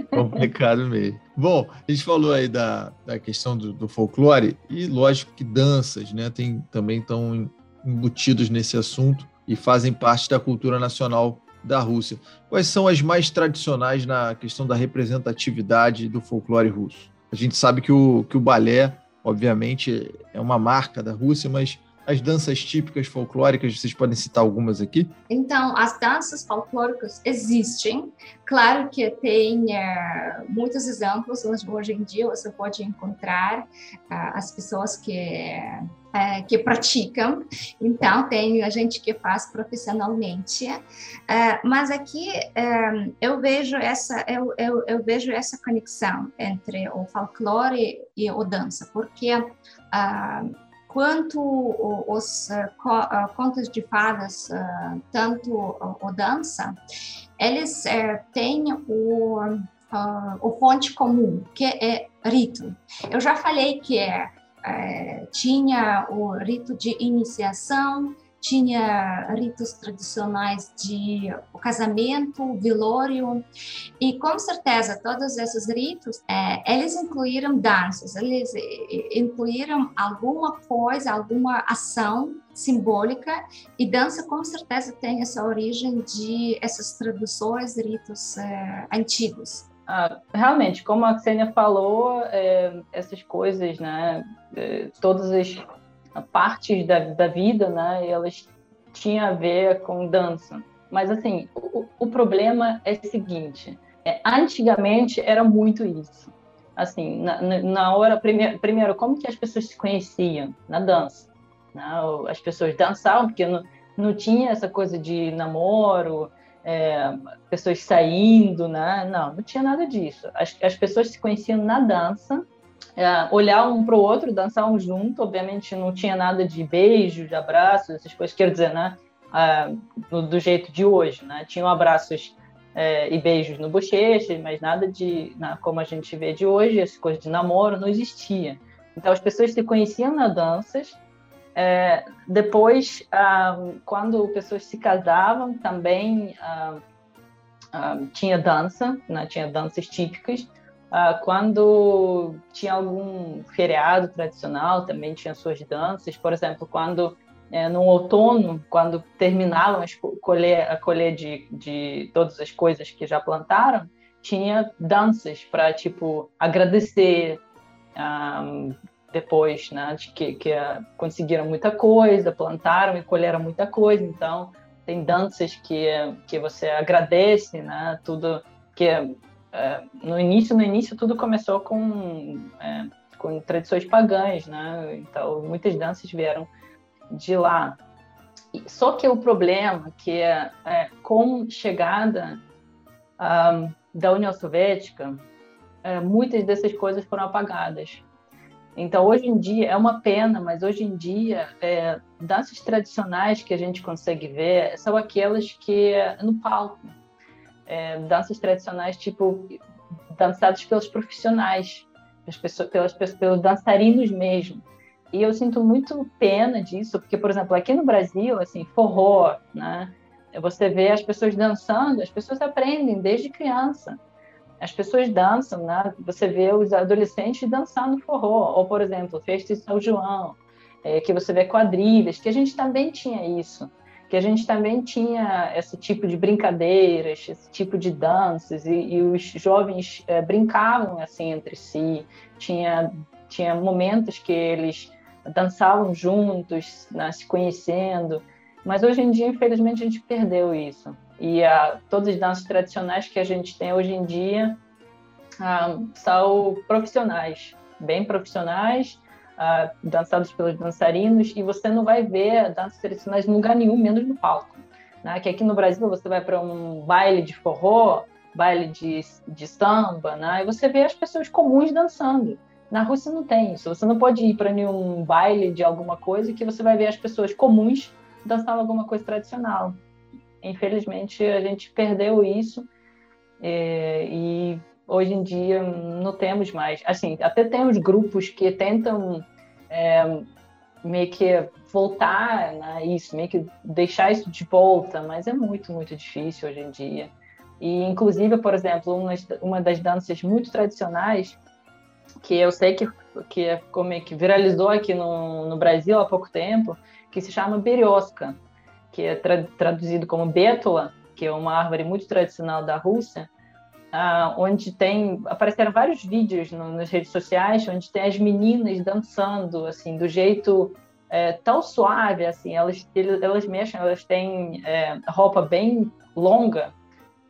Complicado mesmo. Bom, a gente falou aí da, da questão do, do folclore e lógico que danças, né, tem, também estão embutidos nesse assunto e fazem parte da cultura nacional da Rússia. Quais são as mais tradicionais na questão da representatividade do folclore russo? A gente sabe que o, que o balé, obviamente, é uma marca da Rússia, mas as danças típicas folclóricas, vocês podem citar algumas aqui? Então, as danças folclóricas existem. Claro que tem é, muitos exemplos hoje em dia, você pode encontrar uh, as pessoas que é, que praticam, então tem a gente que faz profissionalmente, é, mas aqui é, eu vejo essa eu, eu, eu, vejo essa conexão entre o folclore e o dança, porque ah, quanto os uh, contos de fadas, uh, tanto o, dança, eles têm o, o fonte comum, que é rito. Eu já falei que é, tinha o rito de iniciação, tinha ritos tradicionais de casamento, velório, e com certeza todos esses ritos, é, eles incluíram danças, eles incluíram alguma coisa, alguma ação simbólica, e dança com certeza tem essa origem de essas traduções, ritos é, antigos. Ah, realmente, como a Xenia falou, é, essas coisas, né, é, todas as partes da, da vida, né, elas tinham a ver com dança. Mas, assim, o, o problema é o seguinte, é, antigamente era muito isso. assim, na, na hora, primeiro, primeiro, como que as pessoas se conheciam? Na dança. Né? As pessoas dançavam, porque não, não tinha essa coisa de namoro, é, pessoas saindo, né? Não, não tinha nada disso. As, as pessoas se conheciam na dança, é, olhar um para o outro, dançar um junto. Obviamente não tinha nada de beijo, de abraços, essas coisas. Quer dizer, né? Ah, do, do, jeito de hoje, né? Tinham abraços é, e beijos no bochecha, mas nada de né, como a gente vê de hoje, essa coisa de namoro não existia. Então as pessoas se conheciam nas danças. É, depois, ah, quando pessoas se casavam, também ah, ah, tinha dança, né? tinha danças típicas. Uh, quando tinha algum feriado tradicional, também tinha suas danças. Por exemplo, quando é, no outono, quando terminavam colher, a colher de, de todas as coisas que já plantaram, tinha danças para tipo agradecer um, depois, né, de que, que uh, conseguiram muita coisa, plantaram e colheram muita coisa. Então tem danças que que você agradece, né, tudo que no início, no início tudo começou com, é, com tradições pagãs, né? Então muitas danças vieram de lá. Só que o problema que é, é com chegada um, da União Soviética, é, muitas dessas coisas foram apagadas. Então, hoje em dia, é uma pena, mas hoje em dia, é, danças tradicionais que a gente consegue ver são aquelas que é no palco é, danças tradicionais, tipo, dançadas pelos profissionais, pelas pessoas, pelas, pelos dançarinos mesmo. E eu sinto muito pena disso, porque, por exemplo, aqui no Brasil, assim, forró, né? Você vê as pessoas dançando, as pessoas aprendem desde criança. As pessoas dançam, né? Você vê os adolescentes dançando forró, ou, por exemplo, festa de São João, é, que você vê quadrilhas, que a gente também tinha isso que a gente também tinha esse tipo de brincadeiras, esse tipo de danças, e, e os jovens é, brincavam assim entre si, tinha, tinha momentos que eles dançavam juntos, né, se conhecendo, mas hoje em dia, infelizmente, a gente perdeu isso. E uh, todas as danças tradicionais que a gente tem hoje em dia uh, são profissionais, bem profissionais, uh, dançados pelos dançarinos, e você não vai ver danças tradicionais em lugar nenhum, menos no palco. Né? Que aqui no Brasil você vai para um baile de forró, baile de, de samba, né? e você vê as pessoas comuns dançando. Na Rússia não tem isso. Você não pode ir para nenhum baile de alguma coisa que você vai ver as pessoas comuns dançando alguma coisa tradicional. Infelizmente, a gente perdeu isso. É, e hoje em dia não temos mais. Assim, até temos grupos que tentam é, meio que voltar né, isso, meio que deixar isso de volta, mas é muito, muito difícil hoje em dia. E, inclusive, por exemplo, uma, uma das danças muito tradicionais, que eu sei que, que é como que viralizou aqui no, no Brasil há pouco tempo, que se chama Berioska, que é tra traduzido como bétula, que é uma árvore muito tradicional da Rússia, ah, onde tem apareceram vários vídeos no, nas redes sociais onde tem as meninas dançando assim do jeito é, tão suave assim elas elas mexem elas têm é, roupa bem longa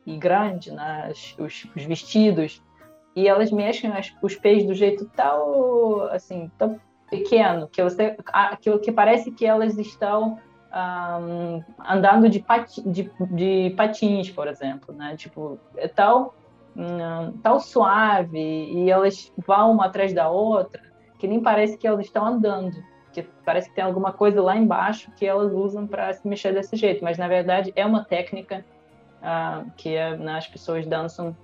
e grande né, os, os, vestidos e elas mexem as, os pés do jeito tão assim tão pequeno que você que, que parece que elas estão um, andando de, pati, de, de, patins, por exemplo, né? Tipo, é tal tão suave e elas vão uma atrás da outra que nem parece que elas estão andando, que parece que tem alguma coisa lá embaixo que elas usam para se mexer desse jeito, mas na verdade é uma técnica uh, que né, as pessoas dançam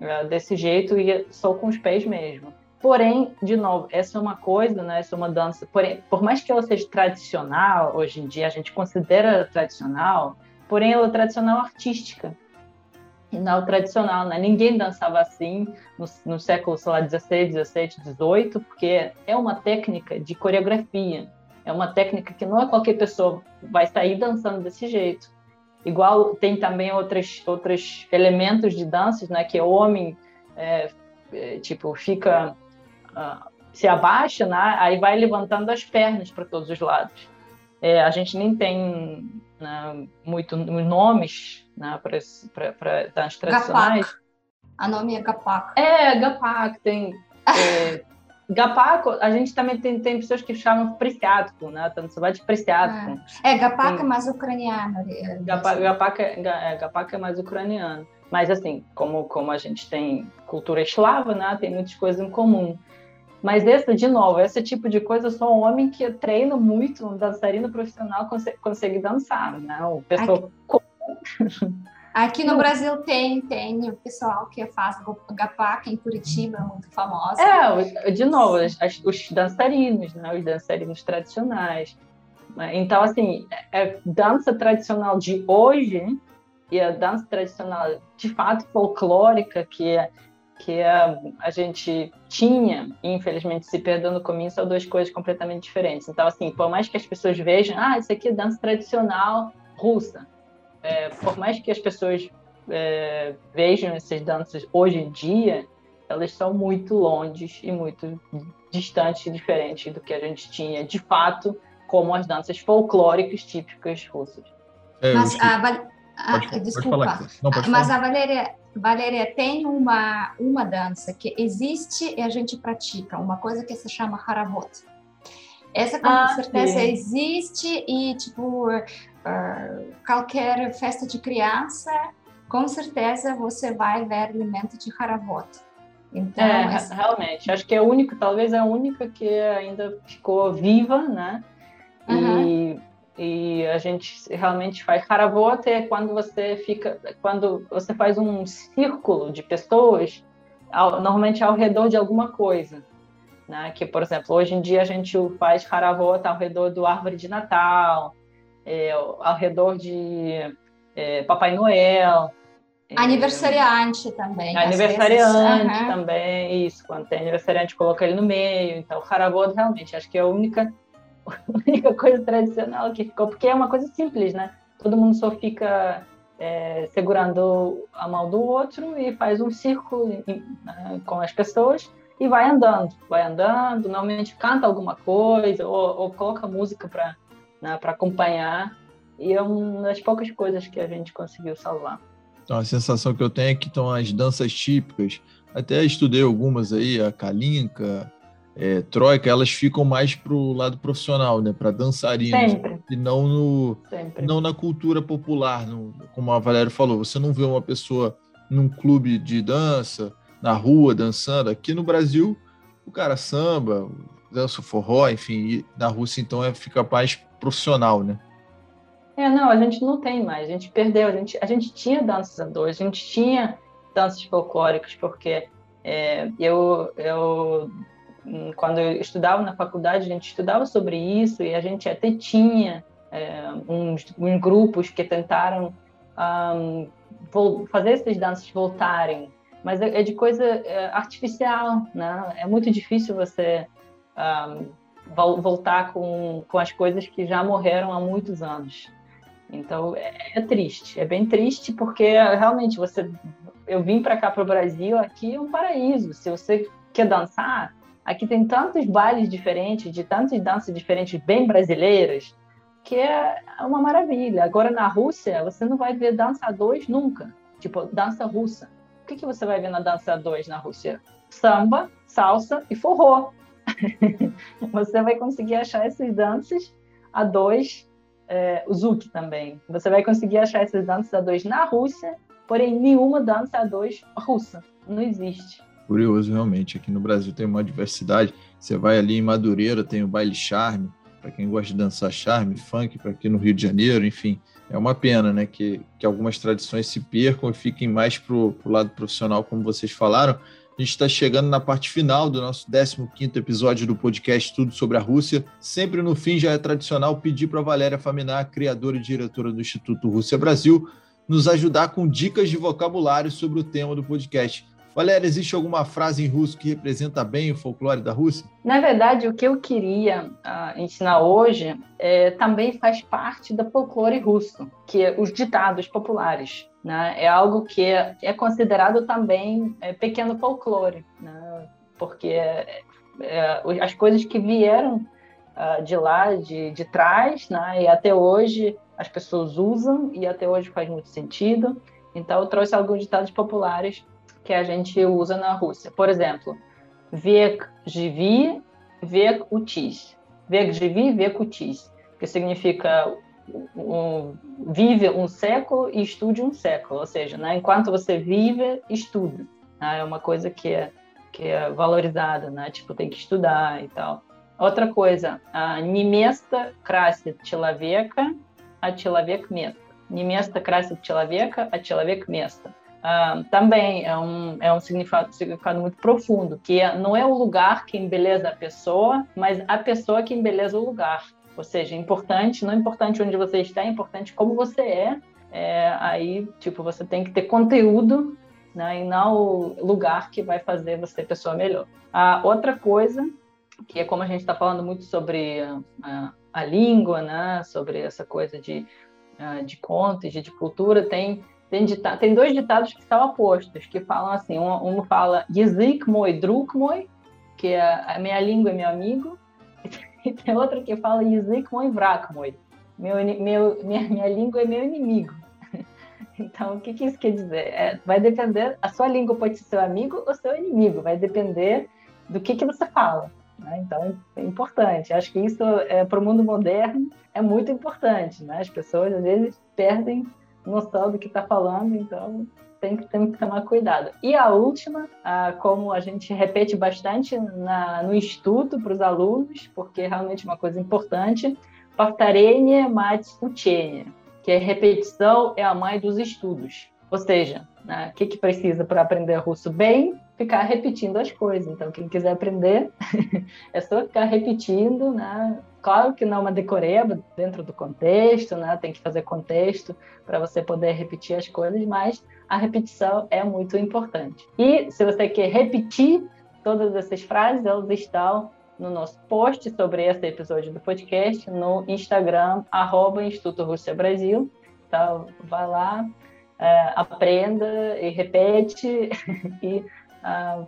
uh, desse jeito e só com os pés mesmo. Porém, de novo, essa é uma coisa, né? Essa é uma dança. Porém, por mais que ela seja tradicional, hoje em dia a gente considera tradicional, porém ela é tradicional artística não tradicional, né? Ninguém dançava assim no, no século, sei lá, 16, 17, 18, porque é uma técnica de coreografia. É uma técnica que não é qualquer pessoa vai sair dançando desse jeito. Igual tem também outros outros elementos de danças, né? Que o homem, é, é, tipo, fica... Uh, se abaixa, né? Aí vai levantando as pernas para todos os lados. É, a gente nem tem né, muito nomes né, para as tradicionais. A nome é Gapak. É, Gapak, tem É, Gapaco, a gente também tem, tem pessoas que chamam preciático, né? Tanto vai de preciático. É, é Gapaco é mais ucraniano. Gapaco, é, Gapaco é mais ucraniano. Mas, assim, como, como a gente tem cultura eslava, né? Tem muitas coisas em comum. Mas esse, de novo, esse tipo de coisa, eu sou um homem que treina muito, um dançarino profissional consegue, consegue dançar, né? O pessoal... aqui no Brasil tem, tem o pessoal que faz gapaca em Curitiba, muito famosa. É, de novo, os, os dançarinos, né? Os dançarinos tradicionais. Então, assim, é, é dança tradicional de hoje e a dança tradicional, de fato, folclórica, que é que a, a gente tinha, e infelizmente se perdeu no caminho, são duas coisas completamente diferentes. Então, assim, por mais que as pessoas vejam, ah, isso aqui é dança tradicional russa, é, por mais que as pessoas é, vejam essas danças hoje em dia, elas são muito longes e muito distantes e diferentes do que a gente tinha, de fato, como as danças folclóricas típicas russas. É, Mas, a, a, pode, desculpa, pode Não, pode mas a Valéria, Valéria, tem uma, uma dança que existe e a gente pratica, uma coisa que se chama haravot. Essa com ah, certeza sim. existe e, tipo, uh, qualquer festa de criança, com certeza você vai ver alimento de haravot. Então, é, essa... realmente, acho que é a única, talvez a única que ainda ficou viva, né? Uhum. E e a gente realmente faz haravot é quando você fica quando você faz um círculo de pessoas ao, normalmente ao redor de alguma coisa né? Que por exemplo hoje em dia a gente faz haravot ao redor do árvore de Natal é, ao redor de é, Papai Noel é, aniversariante também aniversariante vezes, também isso quando tem aniversariante coloca ele no meio então haravot realmente acho que é a única a única coisa tradicional que ficou, porque é uma coisa simples, né? Todo mundo só fica é, segurando a mão do outro e faz um círculo né, com as pessoas e vai andando, vai andando, normalmente canta alguma coisa ou, ou coloca música para né, acompanhar e é uma das poucas coisas que a gente conseguiu salvar. Então, a sensação que eu tenho é que estão as danças típicas, até estudei algumas aí, a Kalinka, é, troika, elas ficam mais pro lado profissional, né, para dançarinos, Sempre. e não no Sempre. não na cultura popular, no, como a Valéria falou, você não vê uma pessoa num clube de dança, na rua dançando. Aqui no Brasil, o cara samba, dança forró, enfim, na Rússia então é fica mais profissional, né? É, não, a gente não tem mais, a gente perdeu, a gente, a gente tinha danças a dois, a gente tinha danças folclóricas, porque é, eu, eu Hum, quando eu estudava na faculdade, a gente estudava sobre isso e a gente até tinha é, uns, uns, grupos que tentaram um, fazer essas danças voltarem, mas é, é de coisa é, artificial, né? É muito difícil você um, voltar com, com as coisas que já morreram há muitos anos. Então é, é triste, é bem triste porque realmente você, eu vim para cá para o Brasil, aqui é um paraíso. Se você quer dançar, Aqui tem tantos bailes diferentes, de tantas danças diferentes, bem brasileiras, que é uma maravilha. Agora, na Rússia, você não vai ver dança a dois nunca. Tipo, dança russa. O que, que você vai ver na dança a dois na Rússia? Samba, salsa e forró. você vai conseguir achar essas danças a dois, é, o zouk também. Você vai conseguir achar essas danças a dois na Rússia, porém nenhuma dança a dois russa. Não existe curioso realmente. Aqui no Brasil tem uma diversidade. Você vai ali em Madureira, tem o baile charme, para quem gosta de dançar charme, funk, para aqui no Rio de Janeiro, enfim. É uma pena, né, que, que algumas tradições se percam e fiquem mais para o lado profissional, como vocês falaram. A gente está chegando na parte final do nosso 15 episódio do podcast Tudo sobre a Rússia. Sempre no fim já é tradicional pedir para Valéria Faminar, criadora e diretora do Instituto Rússia Brasil, nos ajudar com dicas de vocabulário sobre o tema do podcast. Valéria, existe alguma frase em russo que representa bem o folclore da Rússia? Na verdade, o que eu queria uh, ensinar hoje é, também faz parte do folclore russo, que é os ditados populares. Né? É algo que é, é considerado também é, pequeno folclore, né? porque é, é, as coisas que vieram uh, de lá, de, de trás, né? e até hoje as pessoas usam, e até hoje faz muito sentido. Então, eu trouxe alguns ditados populares que a gente usa na Rússia. Por exemplo, vek живи, vek учись. Vek живи, vek учись, que significa um, vive um século e estude um século, ou seja, né, enquanto você vive, estuda. Né, é uma coisa que é, que é valorizada, né, tipo, tem que estudar e tal. Outra coisa, a неместо красит человека, а человек место. Неместо красит человека, а человек место. Uh, também é um, é um significado, significado muito profundo, que é, não é o lugar que embeleza a pessoa, mas a pessoa que embeleza o lugar. Ou seja, é importante, não é importante onde você está, é importante como você é. é aí, tipo, você tem que ter conteúdo né, e não o lugar que vai fazer você pessoa melhor. A outra coisa, que é como a gente está falando muito sobre a, a, língua, né, sobre essa coisa de, de contos, de, de cultura, tem tem, dita tem dois ditados que são opostos, que falam assim, um, um fala Yizik moi moi, que é a minha língua é meu amigo, e tem outro que fala Yizik moi vrak moi, meu, meu, minha, minha língua é meu inimigo. Então, o que, que isso quer dizer? É, vai depender, a sua língua pode ser seu amigo ou seu inimigo, vai depender do que, que você fala. Né? Então, é importante. Acho que isso, é, para o mundo moderno, é muito importante. Né? As pessoas, às vezes, perdem noção do que está falando, então tem que, tem que tomar cuidado. E a última, ah, como a gente repete bastante na, no estudo para os alunos, porque é realmente uma coisa importante, partarenie mat utenia que é repetição é a mãe dos estudos. Ou seja, né, o né, que, que precisa para aprender russo bem? Ficar repetindo as coisas. Então, quem quiser aprender, é só ficar repetindo, né? Claro que não é uma decoreba dentro do contexto, né? Tem que fazer contexto para você poder repetir as coisas, mas a repetição é muito importante. E se você quer repetir todas essas frases, elas estão no nosso post sobre esse episódio do podcast no Instagram, arroba Instituto Rússia Brasil. Então, vai lá, é, aprenda e repete e ah,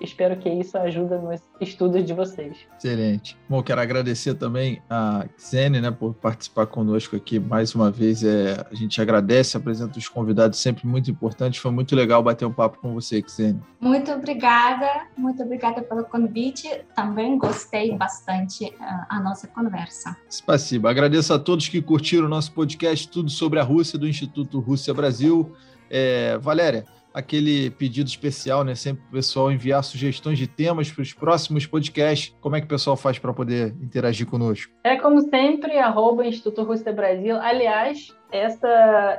espero que isso ajude nos estudos de vocês. Excelente. Bom, quero agradecer também a Xene, né, por participar conosco aqui mais uma vez. É, a gente agradece, apresenta os convidados sempre muito importante. Foi muito legal bater um papo com você, Xene. Muito obrigada, muito obrigada pelo convite. Também gostei bastante uh, a nossa conversa. Spasiba. Agradeço a todos que curtiram o nosso podcast Tudo sobre a Rússia do Instituto Rússia Brasil. É, Valéria, aquele pedido especial, né? Sempre o pessoal enviar sugestões de temas para os próximos podcasts. Como é que o pessoal faz para poder interagir conosco? É como sempre, arroba Instituto Rússia Brasil. Aliás, esse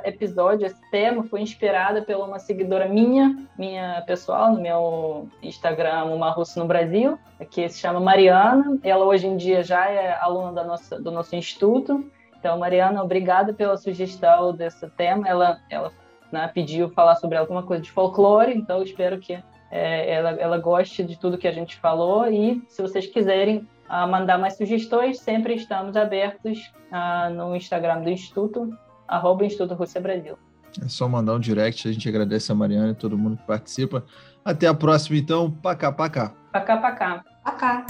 episódio, esse tema foi inspirado pela uma seguidora minha, minha pessoal, no meu Instagram, Uma Russa no Brasil, que se chama Mariana. Ela hoje em dia já é aluna da nossa, do nosso instituto. Então, Mariana, obrigada pela sugestão desse tema. Ela, ela né, pediu falar sobre alguma coisa de folclore, então espero que é, ela, ela goste de tudo que a gente falou e se vocês quiserem uh, mandar mais sugestões, sempre estamos abertos uh, no Instagram do Instituto, arroba Instituto Rússia Brasil. É só mandar um direct, a gente agradece a Mariana e todo mundo que participa. Até a próxima, então. Pacá, pacá. Pacá, pacá. Pacá.